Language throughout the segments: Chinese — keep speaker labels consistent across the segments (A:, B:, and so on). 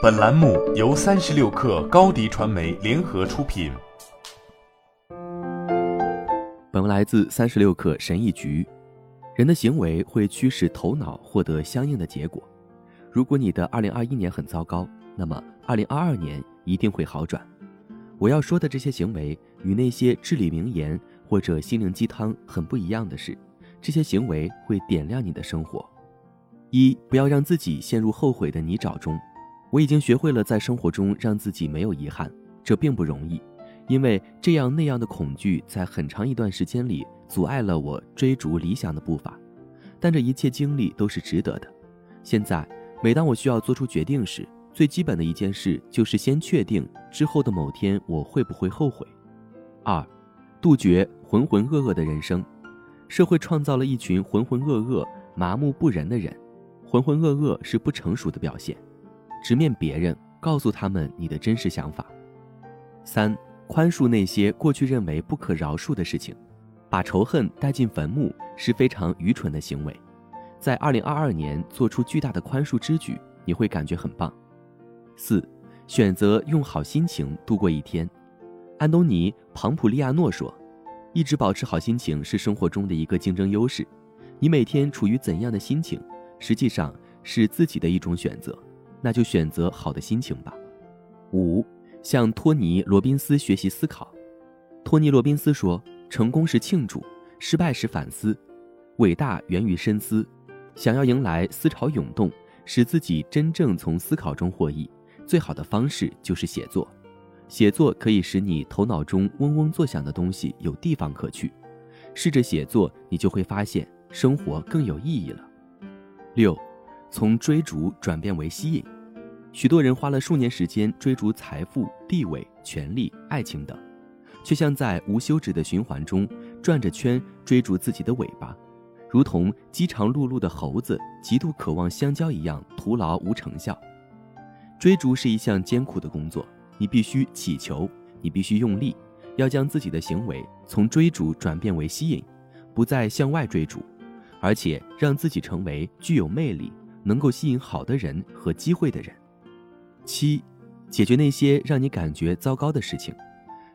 A: 本栏目由三十六氪高低传媒联合出品。
B: 本文来自三十六氪神译局。人的行为会驱使头脑获得相应的结果。如果你的二零二一年很糟糕，那么二零二二年一定会好转。我要说的这些行为与那些至理名言或者心灵鸡汤很不一样的是，这些行为会点亮你的生活。一，不要让自己陷入后悔的泥沼中。我已经学会了在生活中让自己没有遗憾，这并不容易，因为这样那样的恐惧在很长一段时间里阻碍了我追逐理想的步伐。但这一切经历都是值得的。现在，每当我需要做出决定时，最基本的一件事就是先确定之后的某天我会不会后悔。二，杜绝浑浑噩噩的人生。社会创造了一群浑浑噩噩、麻木不仁的人。浑浑噩噩是不成熟的表现。直面别人，告诉他们你的真实想法。三，宽恕那些过去认为不可饶恕的事情，把仇恨带进坟墓是非常愚蠢的行为。在二零二二年做出巨大的宽恕之举，你会感觉很棒。四，选择用好心情度过一天。安东尼·庞普利亚诺说：“一直保持好心情是生活中的一个竞争优势。你每天处于怎样的心情，实际上是自己的一种选择。”那就选择好的心情吧。五，向托尼·罗宾斯学习思考。托尼·罗宾斯说：“成功是庆祝，失败是反思，伟大源于深思。想要迎来思潮涌动，使自己真正从思考中获益，最好的方式就是写作。写作可以使你头脑中嗡嗡作响的东西有地方可去。试着写作，你就会发现生活更有意义了。”六。从追逐转变为吸引，许多人花了数年时间追逐财富、地位、权力、爱情等，却像在无休止的循环中转着圈追逐自己的尾巴，如同饥肠辘辘的猴子极度渴望香蕉一样，徒劳无成效。追逐是一项艰苦的工作，你必须祈求，你必须用力，要将自己的行为从追逐转变为吸引，不再向外追逐，而且让自己成为具有魅力。能够吸引好的人和机会的人。七，解决那些让你感觉糟糕的事情。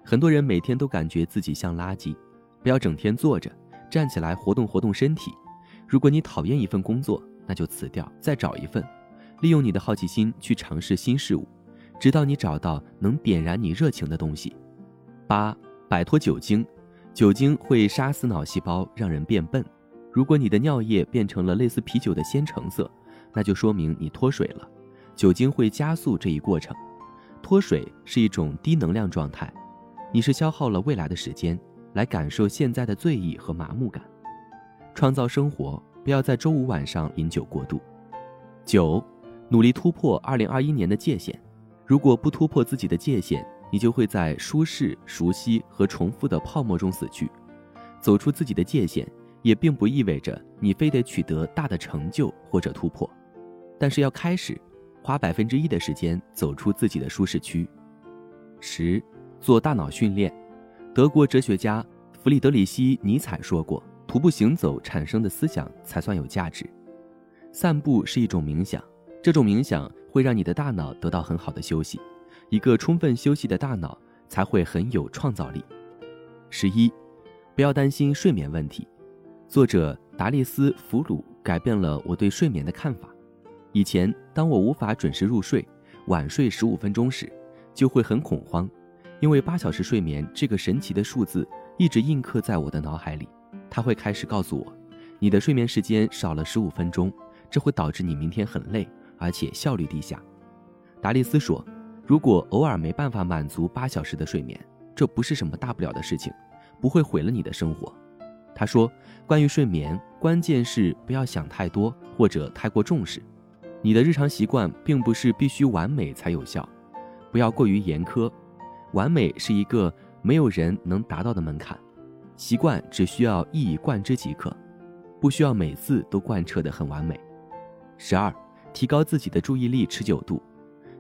B: 很多人每天都感觉自己像垃圾，不要整天坐着，站起来活动活动身体。如果你讨厌一份工作，那就辞掉，再找一份。利用你的好奇心去尝试新事物，直到你找到能点燃你热情的东西。八，摆脱酒精。酒精会杀死脑细胞，让人变笨。如果你的尿液变成了类似啤酒的鲜橙色，那就说明你脱水了，酒精会加速这一过程。脱水是一种低能量状态，你是消耗了未来的时间来感受现在的醉意和麻木感。创造生活，不要在周五晚上饮酒过度。九，努力突破二零二一年的界限。如果不突破自己的界限，你就会在舒适、熟悉和重复的泡沫中死去。走出自己的界限，也并不意味着你非得取得大的成就或者突破。但是要开始，花百分之一的时间走出自己的舒适区。十，做大脑训练。德国哲学家弗里德里希·尼采说过：“徒步行走产生的思想才算有价值。”散步是一种冥想，这种冥想会让你的大脑得到很好的休息。一个充分休息的大脑才会很有创造力。十一，不要担心睡眠问题。作者达利斯·弗鲁改变了我对睡眠的看法。以前，当我无法准时入睡，晚睡十五分钟时，就会很恐慌，因为八小时睡眠这个神奇的数字一直印刻在我的脑海里。它会开始告诉我，你的睡眠时间少了十五分钟，这会导致你明天很累，而且效率低下。达利斯说，如果偶尔没办法满足八小时的睡眠，这不是什么大不了的事情，不会毁了你的生活。他说，关于睡眠，关键是不要想太多或者太过重视。你的日常习惯并不是必须完美才有效，不要过于严苛。完美是一个没有人能达到的门槛，习惯只需要一以贯之即可，不需要每次都贯彻的很完美。十二，提高自己的注意力持久度。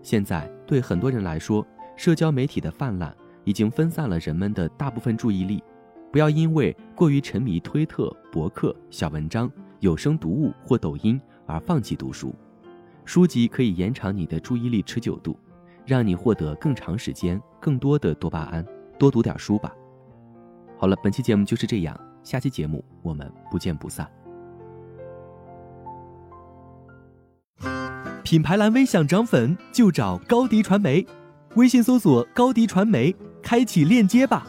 B: 现在对很多人来说，社交媒体的泛滥已经分散了人们的大部分注意力。不要因为过于沉迷推特、博客、小文章、有声读物或抖音而放弃读书。书籍可以延长你的注意力持久度，让你获得更长时间、更多的多巴胺。多读点书吧。好了，本期节目就是这样，下期节目我们不见不散。
C: 品牌蓝 V 想涨粉就找高迪传媒，微信搜索高迪传媒，开启链接吧。